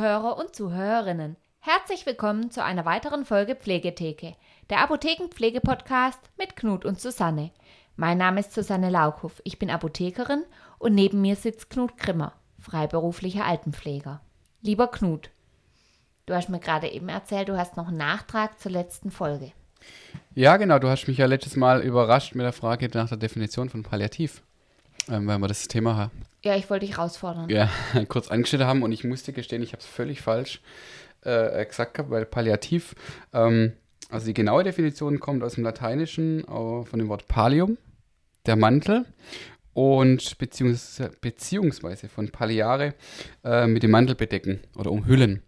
Zuhörer und Zuhörerinnen. Herzlich willkommen zu einer weiteren Folge Pflegetheke, der Apothekenpflege-Podcast mit Knut und Susanne. Mein Name ist Susanne Laukhoff, ich bin Apothekerin und neben mir sitzt Knut Grimmer, freiberuflicher Altenpfleger. Lieber Knut, du hast mir gerade eben erzählt, du hast noch einen Nachtrag zur letzten Folge. Ja, genau, du hast mich ja letztes Mal überrascht mit der Frage nach der Definition von Palliativ, ähm, weil wir das Thema Ja, ich wollte dich herausfordern. ja, kurz angeschnitten haben und ich musste gestehen, ich habe es völlig falsch äh, gesagt gehabt, weil Palliativ, ähm, also die genaue Definition kommt aus dem Lateinischen äh, von dem Wort Pallium, der Mantel, und beziehungsweise, beziehungsweise von Palliare äh, mit dem Mantel bedecken oder umhüllen.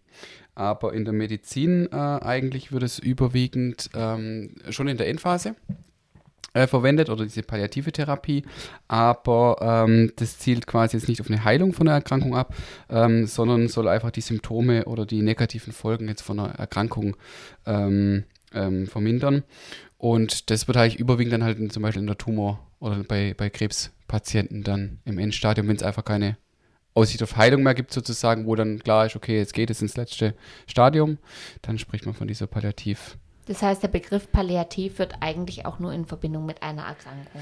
Aber in der Medizin äh, eigentlich wird es überwiegend ähm, schon in der Endphase äh, verwendet oder diese palliative Therapie, aber ähm, das zielt quasi jetzt nicht auf eine Heilung von der Erkrankung ab, ähm, sondern soll einfach die Symptome oder die negativen Folgen jetzt von einer Erkrankung ähm, ähm, vermindern. Und das wird eigentlich überwiegend dann halt in, zum Beispiel in der Tumor- oder bei, bei Krebspatienten dann im Endstadium, wenn es einfach keine Aussicht auf Heilung mehr gibt, sozusagen, wo dann klar ist, okay, jetzt geht es ins letzte Stadium, dann spricht man von dieser Palliativ. Das heißt, der Begriff Palliativ wird eigentlich auch nur in Verbindung mit einer Erkrankung.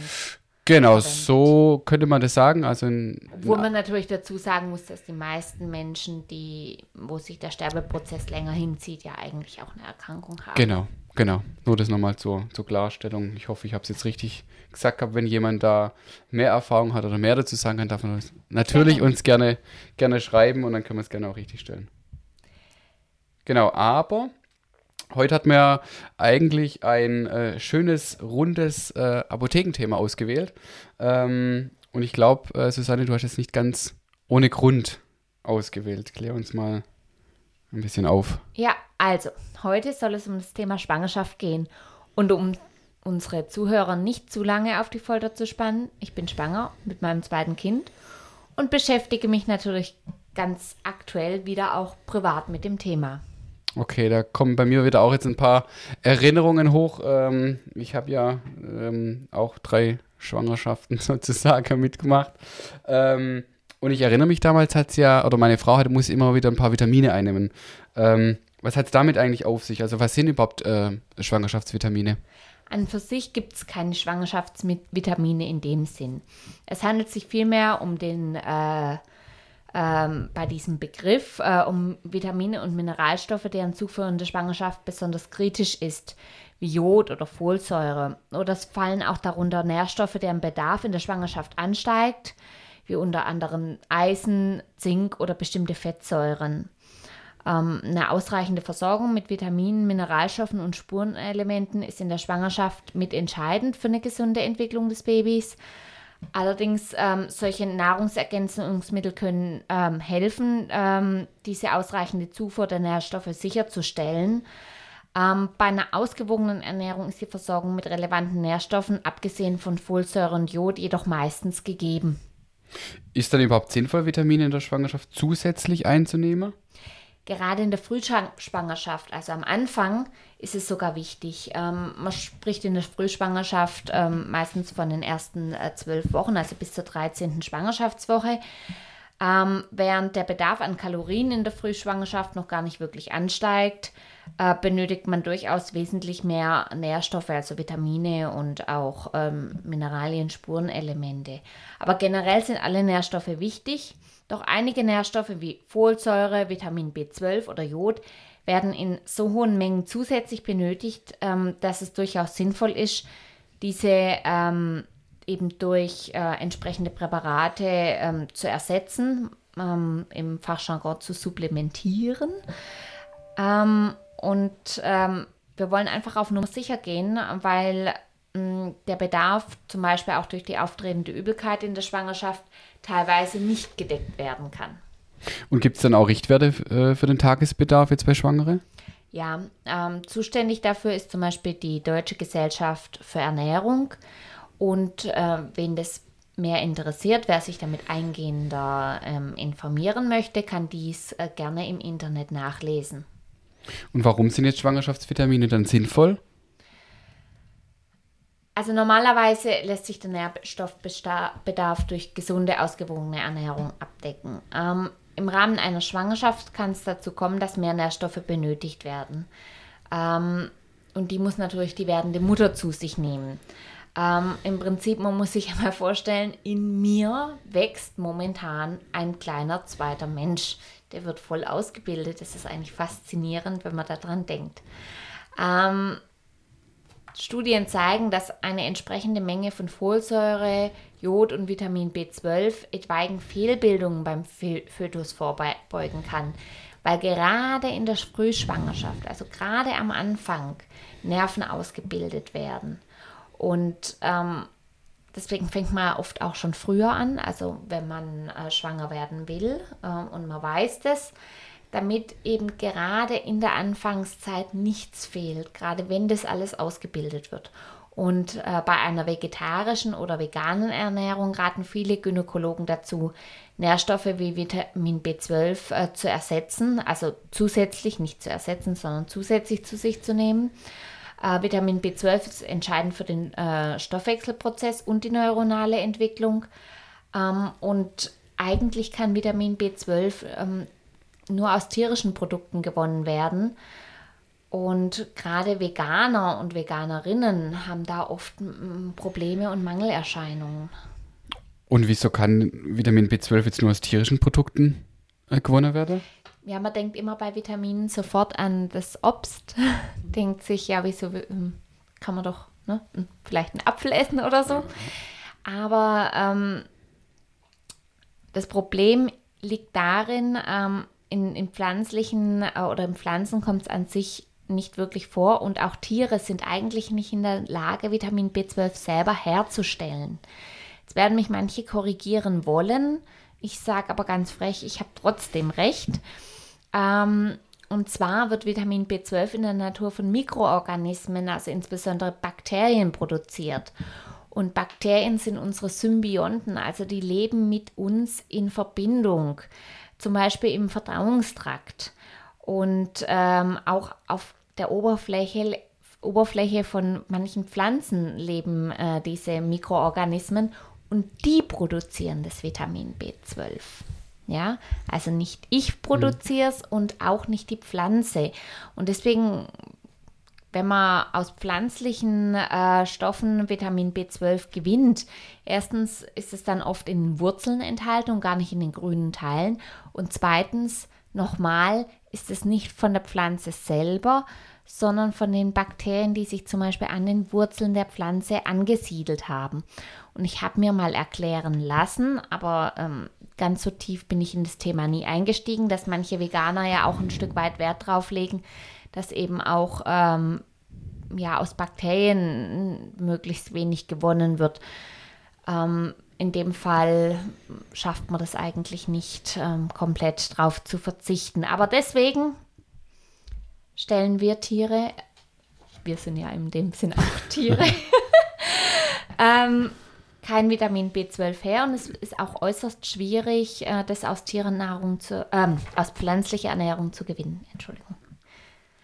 Genau, verwendet. so könnte man das sagen. Also in, Obwohl man natürlich dazu sagen muss, dass die meisten Menschen, die, wo sich der Sterbeprozess länger hinzieht, ja eigentlich auch eine Erkrankung haben. Genau, genau. Nur das nochmal zur, zur Klarstellung. Ich hoffe, ich habe es jetzt richtig gesagt gehabt. Wenn jemand da mehr Erfahrung hat oder mehr dazu sagen kann, darf man uns natürlich Gerne. uns gerne, gerne schreiben und dann können wir es gerne auch richtig stellen. Genau, aber heute hat ja eigentlich ein äh, schönes, rundes äh, Apothekenthema ausgewählt. Ähm, und ich glaube, äh, Susanne, du hast es nicht ganz ohne Grund ausgewählt. Klär uns mal ein bisschen auf. Ja, also, heute soll es um das Thema Schwangerschaft gehen. Und um unsere Zuhörer nicht zu lange auf die Folter zu spannen, ich bin schwanger mit meinem zweiten Kind und beschäftige mich natürlich ganz aktuell wieder auch privat mit dem Thema. Okay, da kommen bei mir wieder auch jetzt ein paar Erinnerungen hoch. Ähm, ich habe ja ähm, auch drei Schwangerschaften sozusagen mitgemacht. Ähm, und ich erinnere mich damals, hat ja, oder meine Frau hatte, muss immer wieder ein paar Vitamine einnehmen. Ähm, was hat es damit eigentlich auf sich? Also was sind überhaupt äh, Schwangerschaftsvitamine? An für sich gibt es keine Schwangerschaftsvitamine in dem Sinn. Es handelt sich vielmehr um den, äh, ähm, bei diesem Begriff, äh, um Vitamine und Mineralstoffe, deren Zufuhr in der Schwangerschaft besonders kritisch ist, wie Jod oder Folsäure. Oder es fallen auch darunter Nährstoffe, deren Bedarf in der Schwangerschaft ansteigt, wie unter anderem Eisen, Zink oder bestimmte Fettsäuren. Ähm, eine ausreichende Versorgung mit Vitaminen, Mineralstoffen und Spurenelementen ist in der Schwangerschaft mitentscheidend für eine gesunde Entwicklung des Babys. Allerdings, ähm, solche Nahrungsergänzungsmittel können ähm, helfen, ähm, diese ausreichende Zufuhr der Nährstoffe sicherzustellen. Ähm, bei einer ausgewogenen Ernährung ist die Versorgung mit relevanten Nährstoffen, abgesehen von Folsäure und Jod, jedoch meistens gegeben. Ist dann überhaupt sinnvoll, Vitamine in der Schwangerschaft zusätzlich einzunehmen? Gerade in der Frühschwangerschaft, also am Anfang, ist es sogar wichtig. Ähm, man spricht in der Frühschwangerschaft ähm, meistens von den ersten äh, zwölf Wochen, also bis zur 13. Schwangerschaftswoche. Ähm, während der Bedarf an Kalorien in der Frühschwangerschaft noch gar nicht wirklich ansteigt, äh, benötigt man durchaus wesentlich mehr Nährstoffe, also Vitamine und auch ähm, Mineralien, Spurenelemente. Aber generell sind alle Nährstoffe wichtig. Doch einige Nährstoffe wie Folsäure, Vitamin B12 oder Jod werden in so hohen Mengen zusätzlich benötigt, ähm, dass es durchaus sinnvoll ist, diese ähm, eben durch äh, entsprechende Präparate ähm, zu ersetzen, ähm, im Fachjargon zu supplementieren. Ähm, und ähm, wir wollen einfach auf Nummer sicher gehen, weil mh, der Bedarf zum Beispiel auch durch die auftretende Übelkeit in der Schwangerschaft teilweise nicht gedeckt werden kann. Und gibt es dann auch Richtwerte äh, für den Tagesbedarf jetzt bei Schwangere? Ja, ähm, zuständig dafür ist zum Beispiel die Deutsche Gesellschaft für Ernährung. Und äh, wen das mehr interessiert, wer sich damit eingehender ähm, informieren möchte, kann dies äh, gerne im Internet nachlesen. Und warum sind jetzt Schwangerschaftsvitamine dann sinnvoll? Also normalerweise lässt sich der Nährstoffbedarf durch gesunde, ausgewogene Ernährung abdecken. Ähm, Im Rahmen einer Schwangerschaft kann es dazu kommen, dass mehr Nährstoffe benötigt werden. Ähm, und die muss natürlich die werdende Mutter zu sich nehmen. Ähm, Im Prinzip, man muss sich mal vorstellen, in mir wächst momentan ein kleiner zweiter Mensch. Der wird voll ausgebildet. Das ist eigentlich faszinierend, wenn man daran denkt. Ähm, Studien zeigen, dass eine entsprechende Menge von Folsäure, Jod und Vitamin B12 etwaigen Fehlbildungen beim Fötus vorbeugen kann, weil gerade in der Frühschwangerschaft, also gerade am Anfang, Nerven ausgebildet werden. Und ähm, deswegen fängt man oft auch schon früher an, also wenn man äh, schwanger werden will äh, und man weiß das, damit eben gerade in der Anfangszeit nichts fehlt, gerade wenn das alles ausgebildet wird. Und äh, bei einer vegetarischen oder veganen Ernährung raten viele Gynäkologen dazu, Nährstoffe wie Vitamin B12 äh, zu ersetzen, also zusätzlich, nicht zu ersetzen, sondern zusätzlich zu sich zu nehmen. Äh, Vitamin B12 ist entscheidend für den äh, Stoffwechselprozess und die neuronale Entwicklung. Ähm, und eigentlich kann Vitamin B12 ähm, nur aus tierischen Produkten gewonnen werden. Und gerade Veganer und Veganerinnen haben da oft Probleme und Mangelerscheinungen. Und wieso kann Vitamin B12 jetzt nur aus tierischen Produkten äh, gewonnen werden? Ja, man denkt immer bei Vitaminen sofort an das Obst. denkt sich, ja, wieso ähm, kann man doch ne, vielleicht einen Apfel essen oder so. Aber ähm, das Problem liegt darin, ähm, in, in pflanzlichen äh, oder in Pflanzen kommt es an sich nicht wirklich vor und auch Tiere sind eigentlich nicht in der Lage, Vitamin B12 selber herzustellen. Jetzt werden mich manche korrigieren wollen. Ich sage aber ganz frech, ich habe trotzdem recht. Ähm, und zwar wird Vitamin B12 in der Natur von Mikroorganismen, also insbesondere Bakterien, produziert. Und Bakterien sind unsere Symbionten, also die leben mit uns in Verbindung zum Beispiel im Verdauungstrakt und ähm, auch auf der Oberfläche, Oberfläche von manchen Pflanzen leben äh, diese Mikroorganismen und die produzieren das Vitamin B12. Ja, also nicht ich produziere es mhm. und auch nicht die Pflanze. Und deswegen, wenn man aus pflanzlichen äh, Stoffen Vitamin B12 gewinnt, erstens ist es dann oft in Wurzeln enthalten und gar nicht in den grünen Teilen. Und zweitens, nochmal, ist es nicht von der Pflanze selber, sondern von den Bakterien, die sich zum Beispiel an den Wurzeln der Pflanze angesiedelt haben. Und ich habe mir mal erklären lassen, aber ähm, ganz so tief bin ich in das Thema nie eingestiegen, dass manche Veganer ja auch ein Stück weit Wert drauf legen, dass eben auch ähm, ja, aus Bakterien möglichst wenig gewonnen wird. Ähm, in dem Fall schafft man das eigentlich nicht, ähm, komplett drauf zu verzichten. Aber deswegen stellen wir Tiere, wir sind ja in dem Sinn auch Tiere, ähm, kein Vitamin B12 her und es ist auch äußerst schwierig, äh, das aus Tierennahrung zu, ähm, aus pflanzlicher Ernährung zu gewinnen. Entschuldigung.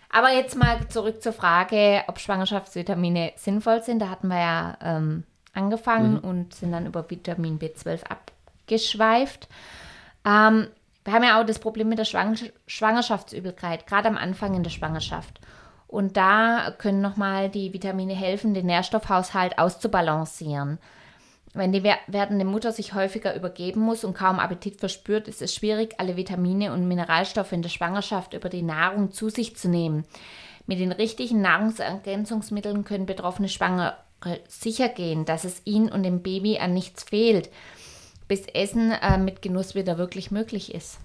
Aber jetzt mal zurück zur Frage, ob Schwangerschaftsvitamine sinnvoll sind. Da hatten wir ja ähm, angefangen mhm. und sind dann über Vitamin B12 abgeschweift. Ähm, wir haben ja auch das Problem mit der Schwang Schwangerschaftsübelkeit, gerade am Anfang in der Schwangerschaft. Und da können nochmal die Vitamine helfen, den Nährstoffhaushalt auszubalancieren. Wenn die werdende Mutter sich häufiger übergeben muss und kaum Appetit verspürt, ist es schwierig, alle Vitamine und Mineralstoffe in der Schwangerschaft über die Nahrung zu sich zu nehmen. Mit den richtigen Nahrungsergänzungsmitteln können betroffene Schwangere sicher gehen, dass es ihnen und dem Baby an nichts fehlt, bis Essen äh, mit Genuss wieder wirklich möglich ist.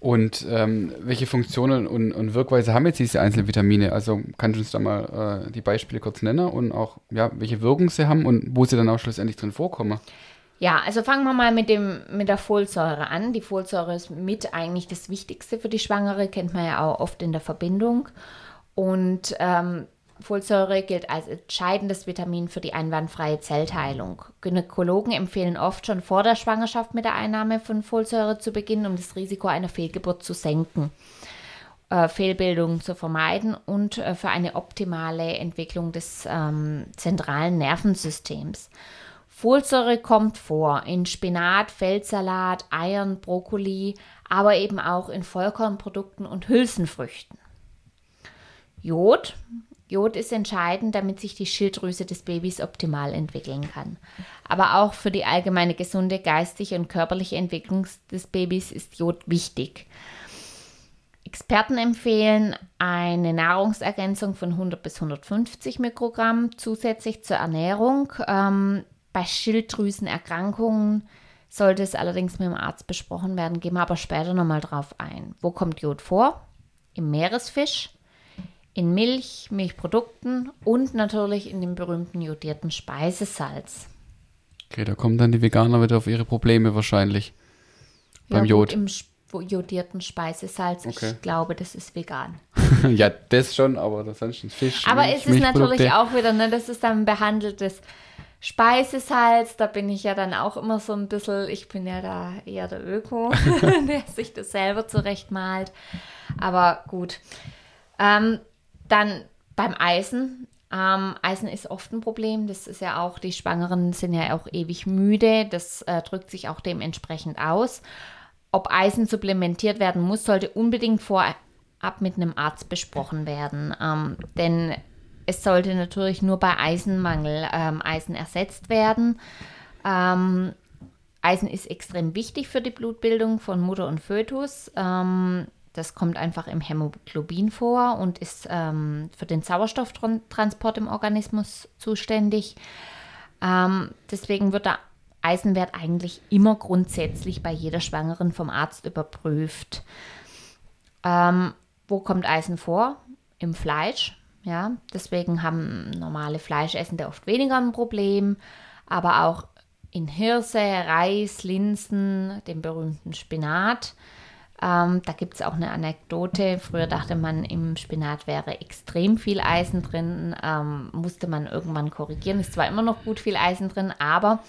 Und ähm, welche Funktionen und, und, Wirkweise haben jetzt diese einzelnen Vitamine? Also kannst du uns da mal äh, die Beispiele kurz nennen und auch, ja, welche Wirkung sie haben und wo sie dann auch schlussendlich drin vorkommen? Ja, also fangen wir mal mit, dem, mit der Folsäure an. Die Folsäure ist mit eigentlich das Wichtigste für die Schwangere, kennt man ja auch oft in der Verbindung. Und ähm, Folsäure gilt als entscheidendes Vitamin für die einwandfreie Zellteilung. Gynäkologen empfehlen oft schon vor der Schwangerschaft mit der Einnahme von Folsäure zu beginnen, um das Risiko einer Fehlgeburt zu senken, äh, Fehlbildungen zu vermeiden und äh, für eine optimale Entwicklung des ähm, zentralen Nervensystems. Folsäure kommt vor in Spinat, Feldsalat, Eiern, Brokkoli, aber eben auch in Vollkornprodukten und Hülsenfrüchten. Jod. Jod ist entscheidend, damit sich die Schilddrüse des Babys optimal entwickeln kann. Aber auch für die allgemeine gesunde geistige und körperliche Entwicklung des Babys ist Jod wichtig. Experten empfehlen eine Nahrungsergänzung von 100 bis 150 Mikrogramm zusätzlich zur Ernährung. Ähm, bei Schilddrüsenerkrankungen sollte es allerdings mit dem Arzt besprochen werden. Gehen wir aber später nochmal drauf ein. Wo kommt Jod vor? Im Meeresfisch, in Milch, Milchprodukten und natürlich in dem berühmten jodierten Speisesalz. Okay, da kommen dann die Veganer wieder auf ihre Probleme wahrscheinlich. Ja, beim Jod. Im jodierten Speisesalz. Okay. Ich glaube, das ist vegan. ja, das schon, aber ansonsten Fisch. Aber Milch, es ist natürlich auch wieder, ne, das ist dann behandeltes Speisesalz. Da bin ich ja dann auch immer so ein bisschen, ich bin ja da eher der Öko, der sich das selber zurechtmalt. Aber gut. Ähm, dann beim Eisen. Ähm, Eisen ist oft ein Problem. Das ist ja auch, die Schwangeren sind ja auch ewig müde. Das äh, drückt sich auch dementsprechend aus. Ob Eisen supplementiert werden muss, sollte unbedingt vorab mit einem Arzt besprochen werden. Ähm, denn es sollte natürlich nur bei Eisenmangel ähm, Eisen ersetzt werden. Ähm, Eisen ist extrem wichtig für die Blutbildung von Mutter und Fötus. Ähm, das kommt einfach im Hämoglobin vor und ist ähm, für den Sauerstofftransport im Organismus zuständig. Ähm, deswegen wird der Eisenwert eigentlich immer grundsätzlich bei jeder Schwangeren vom Arzt überprüft. Ähm, wo kommt Eisen vor? Im Fleisch. Ja, deswegen haben normale Fleischessende oft weniger ein Problem, aber auch in Hirse, Reis, Linsen, dem berühmten Spinat. Ähm, da gibt es auch eine Anekdote. Früher dachte man, im Spinat wäre extrem viel Eisen drin. Ähm, musste man irgendwann korrigieren. Ist zwar immer noch gut viel Eisen drin, aber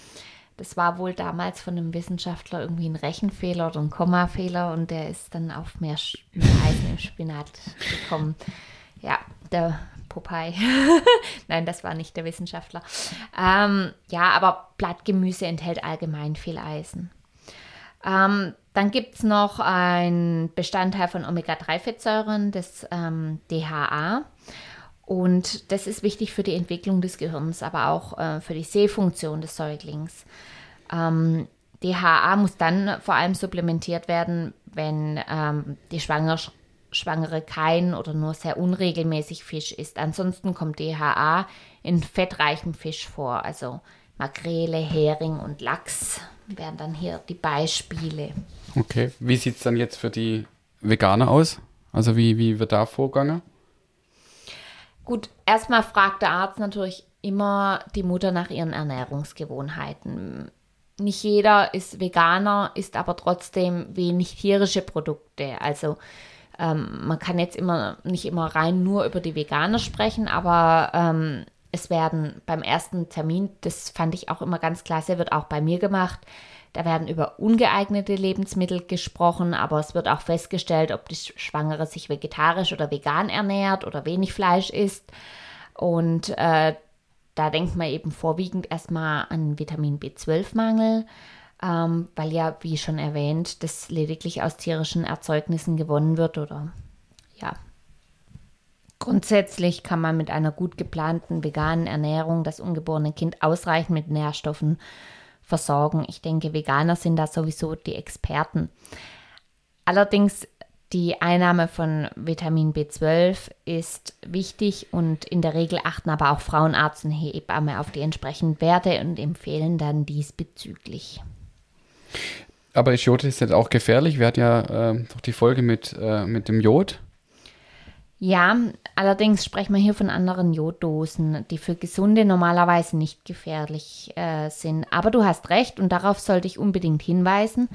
das war wohl damals von einem Wissenschaftler irgendwie ein Rechenfehler oder ein Kommafehler und der ist dann auf mehr, mehr Eisen im Spinat gekommen. Ja, der Popeye. Nein, das war nicht der Wissenschaftler. Ähm, ja, aber Blattgemüse enthält allgemein viel Eisen. Ähm, dann gibt es noch einen Bestandteil von Omega-3-Fettsäuren, das ähm, DHA. Und das ist wichtig für die Entwicklung des Gehirns, aber auch äh, für die Sehfunktion des Säuglings. Ähm, DHA muss dann vor allem supplementiert werden, wenn ähm, die Schwanger Schwangere kein oder nur sehr unregelmäßig Fisch isst. Ansonsten kommt DHA in fettreichem Fisch vor, also Makrele, Hering und Lachs wären dann hier die Beispiele. Okay, wie sieht es dann jetzt für die Veganer aus? Also wie, wie wird da vorgegangen? Gut, erstmal fragt der Arzt natürlich immer die Mutter nach ihren Ernährungsgewohnheiten. Nicht jeder ist Veganer, isst aber trotzdem wenig tierische Produkte. Also ähm, man kann jetzt immer nicht immer rein nur über die Veganer sprechen, aber ähm, es werden beim ersten Termin, das fand ich auch immer ganz klasse, wird auch bei mir gemacht. Da werden über ungeeignete Lebensmittel gesprochen, aber es wird auch festgestellt, ob die Schwangere sich vegetarisch oder vegan ernährt oder wenig Fleisch isst. Und äh, da denkt man eben vorwiegend erstmal an Vitamin B12-Mangel, ähm, weil ja, wie schon erwähnt, das lediglich aus tierischen Erzeugnissen gewonnen wird oder ja, Grundsätzlich kann man mit einer gut geplanten veganen Ernährung das ungeborene Kind ausreichend mit Nährstoffen versorgen. Ich denke, Veganer sind da sowieso die Experten. Allerdings die Einnahme von Vitamin B12 ist wichtig und in der Regel achten aber auch Frauenarzt und Hebamme auf die entsprechenden Werte und empfehlen dann diesbezüglich. Aber ist Jod ist jetzt auch gefährlich? Wir hatten ja äh, doch die Folge mit, äh, mit dem Jod. Ja, allerdings sprechen wir hier von anderen Joddosen, die für Gesunde normalerweise nicht gefährlich äh, sind. Aber du hast recht und darauf sollte ich unbedingt hinweisen.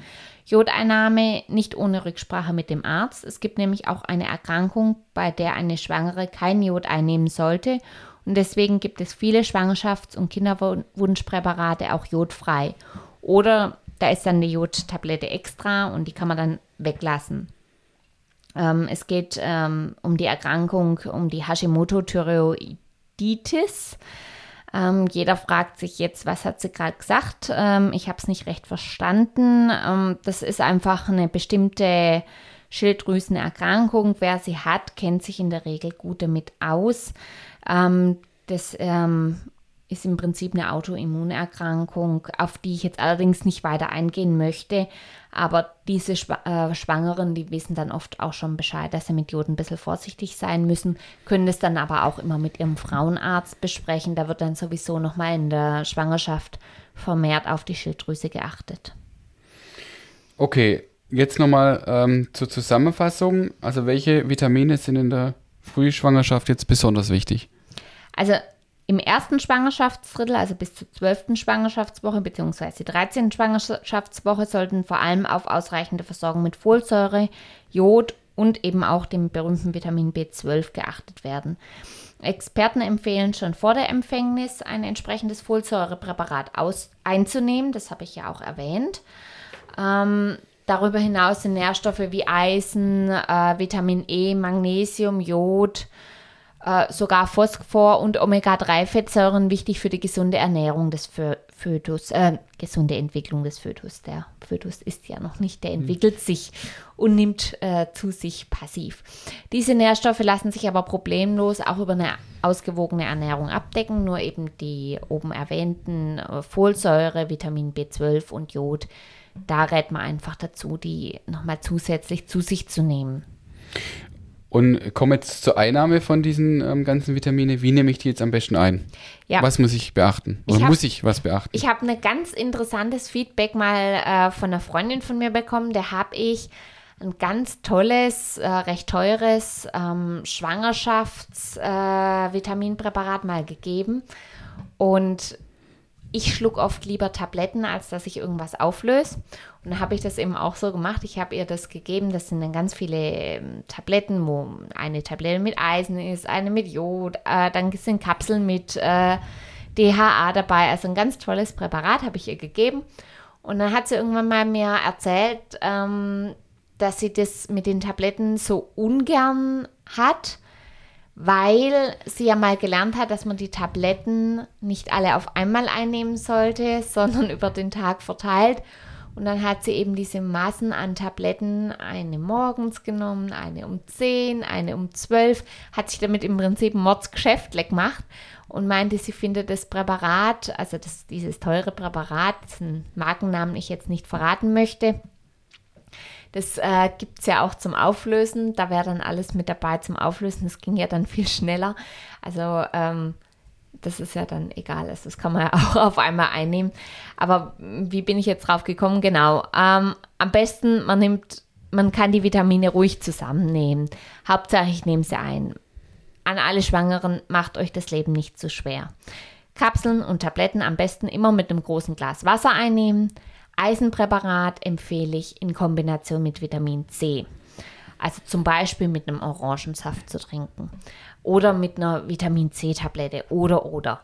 Jodeinnahme nicht ohne Rücksprache mit dem Arzt. Es gibt nämlich auch eine Erkrankung, bei der eine Schwangere kein Jod einnehmen sollte. Und deswegen gibt es viele Schwangerschafts- und Kinderwunschpräparate auch jodfrei. Oder da ist dann eine Jodtablette extra und die kann man dann weglassen. Ähm, es geht ähm, um die Erkrankung, um die Hashimoto-Thyreoiditis. Ähm, jeder fragt sich jetzt, was hat sie gerade gesagt? Ähm, ich habe es nicht recht verstanden. Ähm, das ist einfach eine bestimmte Schilddrüsenerkrankung. Wer sie hat, kennt sich in der Regel gut damit aus. Ähm, das ist im Prinzip eine Autoimmunerkrankung, auf die ich jetzt allerdings nicht weiter eingehen möchte. Aber diese äh, Schwangeren, die wissen dann oft auch schon Bescheid, dass sie mit Jod ein bisschen vorsichtig sein müssen, können es dann aber auch immer mit ihrem Frauenarzt besprechen. Da wird dann sowieso nochmal in der Schwangerschaft vermehrt auf die Schilddrüse geachtet. Okay, jetzt nochmal ähm, zur Zusammenfassung. Also welche Vitamine sind in der Frühschwangerschaft jetzt besonders wichtig? Also im ersten Schwangerschaftsdrittel, also bis zur zwölften Schwangerschaftswoche bzw. die 13. Schwangerschaftswoche, sollten vor allem auf ausreichende Versorgung mit Folsäure, Jod und eben auch dem berühmten Vitamin B12 geachtet werden. Experten empfehlen schon vor der Empfängnis ein entsprechendes Folsäurepräparat aus, einzunehmen. Das habe ich ja auch erwähnt. Ähm, darüber hinaus sind Nährstoffe wie Eisen, äh, Vitamin E, Magnesium, Jod, äh, sogar Phosphor und Omega-3-Fettsäuren wichtig für die gesunde Ernährung des Fötus, äh, gesunde Entwicklung des Fötus. Der Fötus ist ja noch nicht, der entwickelt sich und nimmt äh, zu sich passiv. Diese Nährstoffe lassen sich aber problemlos auch über eine ausgewogene Ernährung abdecken, nur eben die oben erwähnten äh, Folsäure, Vitamin B12 und Jod. Da rät man einfach dazu, die nochmal zusätzlich zu sich zu nehmen. Und komme jetzt zur Einnahme von diesen ähm, ganzen Vitamine. Wie nehme ich die jetzt am besten ein? Ja. Was muss ich beachten? Oder ich hab, muss ich was beachten? Ich habe ein ganz interessantes Feedback mal äh, von einer Freundin von mir bekommen. Da habe ich ein ganz tolles, äh, recht teures ähm, Schwangerschaftsvitaminpräparat äh, mal gegeben. Und ich schluck oft lieber Tabletten, als dass ich irgendwas auflöse. Und dann habe ich das eben auch so gemacht. Ich habe ihr das gegeben. Das sind dann ganz viele ähm, Tabletten, wo eine Tablette mit Eisen ist, eine mit Jod, äh, dann sind Kapseln mit äh, DHA dabei. Also ein ganz tolles Präparat habe ich ihr gegeben. Und dann hat sie irgendwann mal mir erzählt, ähm, dass sie das mit den Tabletten so ungern hat weil sie ja mal gelernt hat, dass man die Tabletten nicht alle auf einmal einnehmen sollte, sondern über den Tag verteilt. Und dann hat sie eben diese Massen an Tabletten, eine morgens genommen, eine um 10, eine um 12, hat sich damit im Prinzip ein Mordsgeschäft gemacht und meinte, sie findet das Präparat, also das, dieses teure Präparat, dessen Markennamen ich jetzt nicht verraten möchte, das äh, gibt es ja auch zum Auflösen. Da wäre dann alles mit dabei zum Auflösen. Das ging ja dann viel schneller. Also ähm, das ist ja dann egal. Also das kann man ja auch auf einmal einnehmen. Aber wie bin ich jetzt drauf gekommen? Genau. Ähm, am besten, man nimmt, man kann die Vitamine ruhig zusammennehmen. Hauptsache, ich nehme sie ein. An alle Schwangeren, macht euch das Leben nicht zu schwer. Kapseln und Tabletten am besten immer mit einem großen Glas Wasser einnehmen. Eisenpräparat empfehle ich in Kombination mit Vitamin C. Also zum Beispiel mit einem Orangensaft zu trinken oder mit einer Vitamin C-Tablette oder oder.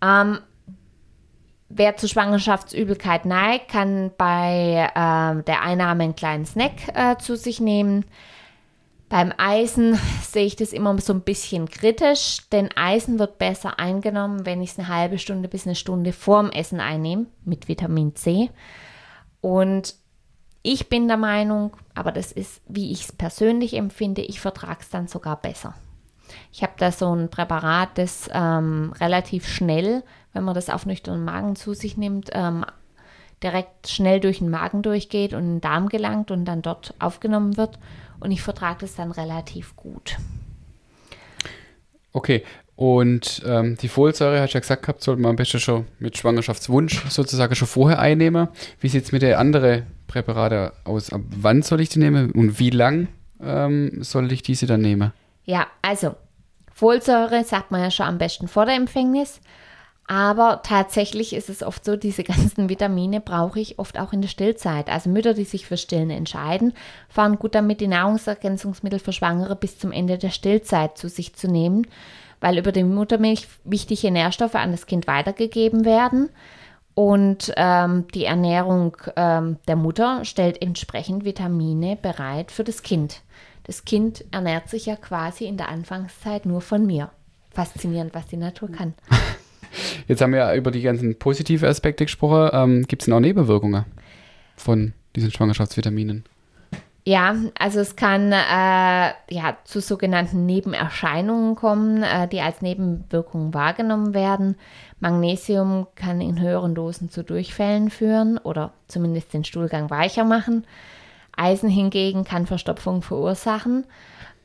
Ähm, wer zu Schwangerschaftsübelkeit neigt, kann bei äh, der Einnahme einen kleinen Snack äh, zu sich nehmen. Beim Eisen sehe ich das immer so ein bisschen kritisch, denn Eisen wird besser eingenommen, wenn ich es eine halbe Stunde bis eine Stunde vorm Essen einnehme mit Vitamin C. Und ich bin der Meinung, aber das ist, wie ich es persönlich empfinde, ich vertrage es dann sogar besser. Ich habe da so ein Präparat, das ähm, relativ schnell, wenn man das auf nüchternen Magen zu sich nimmt, ähm, direkt schnell durch den Magen durchgeht und in den Darm gelangt und dann dort aufgenommen wird. Und ich vertrage das dann relativ gut. Okay, und ähm, die Folsäure, hast du ja gesagt gehabt, sollte man am besten schon mit Schwangerschaftswunsch sozusagen schon vorher einnehmen. Wie sieht es mit den anderen Präparaten aus? Ab wann soll ich die nehmen und wie lang ähm, soll ich diese dann nehmen? Ja, also Folsäure sagt man ja schon am besten vor der Empfängnis. Aber tatsächlich ist es oft so, diese ganzen Vitamine brauche ich oft auch in der Stillzeit. Also Mütter, die sich für Stillen entscheiden, fahren gut damit, die Nahrungsergänzungsmittel für Schwangere bis zum Ende der Stillzeit zu sich zu nehmen weil über die Muttermilch wichtige Nährstoffe an das Kind weitergegeben werden. Und ähm, die Ernährung ähm, der Mutter stellt entsprechend Vitamine bereit für das Kind. Das Kind ernährt sich ja quasi in der Anfangszeit nur von mir. Faszinierend, was die Natur kann. Jetzt haben wir ja über die ganzen positiven Aspekte gesprochen. Ähm, Gibt es denn auch Nebenwirkungen von diesen Schwangerschaftsvitaminen? Ja, also es kann äh, ja zu sogenannten Nebenerscheinungen kommen, äh, die als Nebenwirkungen wahrgenommen werden. Magnesium kann in höheren Dosen zu Durchfällen führen oder zumindest den Stuhlgang weicher machen. Eisen hingegen kann Verstopfung verursachen.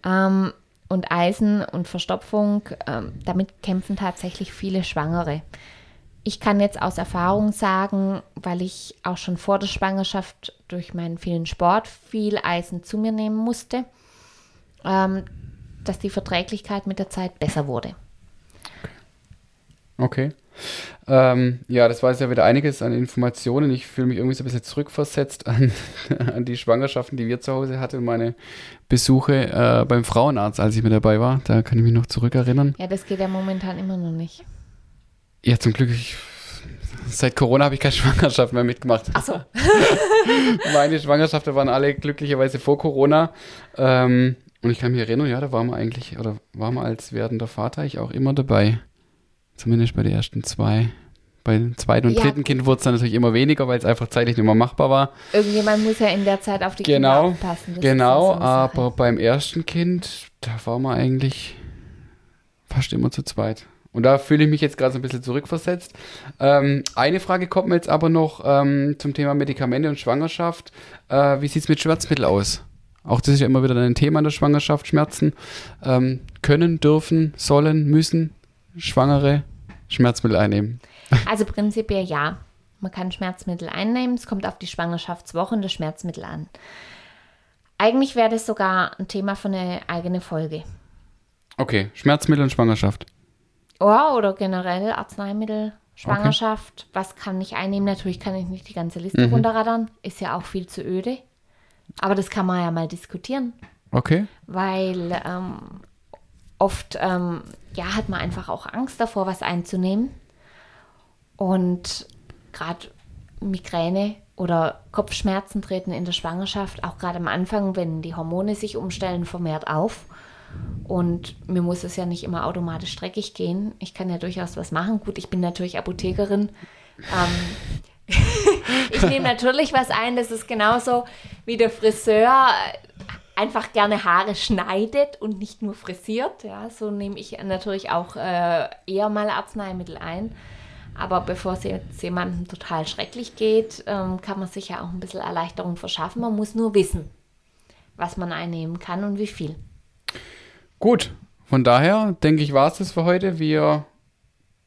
Ähm, und Eisen und Verstopfung, ähm, damit kämpfen tatsächlich viele Schwangere. Ich kann jetzt aus Erfahrung sagen, weil ich auch schon vor der Schwangerschaft durch meinen vielen Sport viel Eisen zu mir nehmen musste, ähm, dass die Verträglichkeit mit der Zeit besser wurde. Okay. Ähm, ja, das war jetzt ja wieder einiges an Informationen. Ich fühle mich irgendwie so ein bisschen zurückversetzt an, an die Schwangerschaften, die wir zu Hause hatten und meine Besuche äh, beim Frauenarzt, als ich mit dabei war. Da kann ich mich noch zurückerinnern. Ja, das geht ja momentan immer noch nicht. Ja, zum Glück. Ich, seit Corona habe ich keine Schwangerschaft mehr mitgemacht. Ach so. meine Schwangerschaften waren alle glücklicherweise vor Corona. Ähm, und ich kann mich erinnern, ja, da waren wir eigentlich, oder waren wir als werdender Vater ich auch immer dabei. Zumindest bei den ersten zwei. Bei dem zweiten und ja. dritten Kind wurde es dann natürlich immer weniger, weil es einfach zeitlich nicht mehr machbar war. Irgendjemand muss ja in der Zeit auf die genau, Kinder aufpassen. Das genau, so aber beim ersten Kind, da waren wir eigentlich fast immer zu zweit. Und da fühle ich mich jetzt gerade so ein bisschen zurückversetzt. Ähm, eine Frage kommt mir jetzt aber noch ähm, zum Thema Medikamente und Schwangerschaft. Äh, wie sieht es mit Schmerzmitteln aus? Auch das ist ja immer wieder ein Thema in der Schwangerschaft, Schmerzen. Ähm, können, dürfen, sollen, müssen Schwangere Schmerzmittel einnehmen? Also prinzipiell ja. Man kann Schmerzmittel einnehmen. Es kommt auf die Schwangerschaftswochen der Schmerzmittel an. Eigentlich wäre das sogar ein Thema für eine eigene Folge. Okay, Schmerzmittel und Schwangerschaft. Oh, oder generell Arzneimittel, Schwangerschaft. Okay. Was kann ich einnehmen? Natürlich kann ich nicht die ganze Liste mhm. runterraddern. Ist ja auch viel zu öde. Aber das kann man ja mal diskutieren. Okay. Weil ähm, oft ähm, ja, hat man einfach auch Angst davor, was einzunehmen. Und gerade Migräne oder Kopfschmerzen treten in der Schwangerschaft, auch gerade am Anfang, wenn die Hormone sich umstellen, vermehrt auf. Und mir muss es ja nicht immer automatisch dreckig gehen. Ich kann ja durchaus was machen. Gut, ich bin natürlich Apothekerin. Ähm, ich nehme natürlich was ein. Das ist genauso wie der Friseur einfach gerne Haare schneidet und nicht nur frisiert. Ja, so nehme ich natürlich auch äh, eher mal Arzneimittel ein. Aber bevor es jetzt jemandem total schrecklich geht, ähm, kann man sich ja auch ein bisschen Erleichterung verschaffen. Man muss nur wissen, was man einnehmen kann und wie viel. Gut, von daher denke ich, war es das für heute. Wir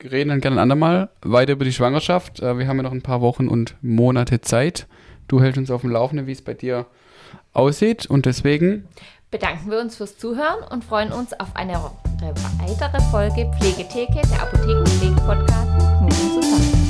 reden dann gerne ein andermal weiter über die Schwangerschaft. Äh, wir haben ja noch ein paar Wochen und Monate Zeit. Du hältst uns auf dem Laufenden, wie es bei dir aussieht. Und deswegen bedanken wir uns fürs Zuhören und freuen uns auf eine weitere Folge Pflegetheke, der Apothekenpflege-Podcast mit Knut und Susanne.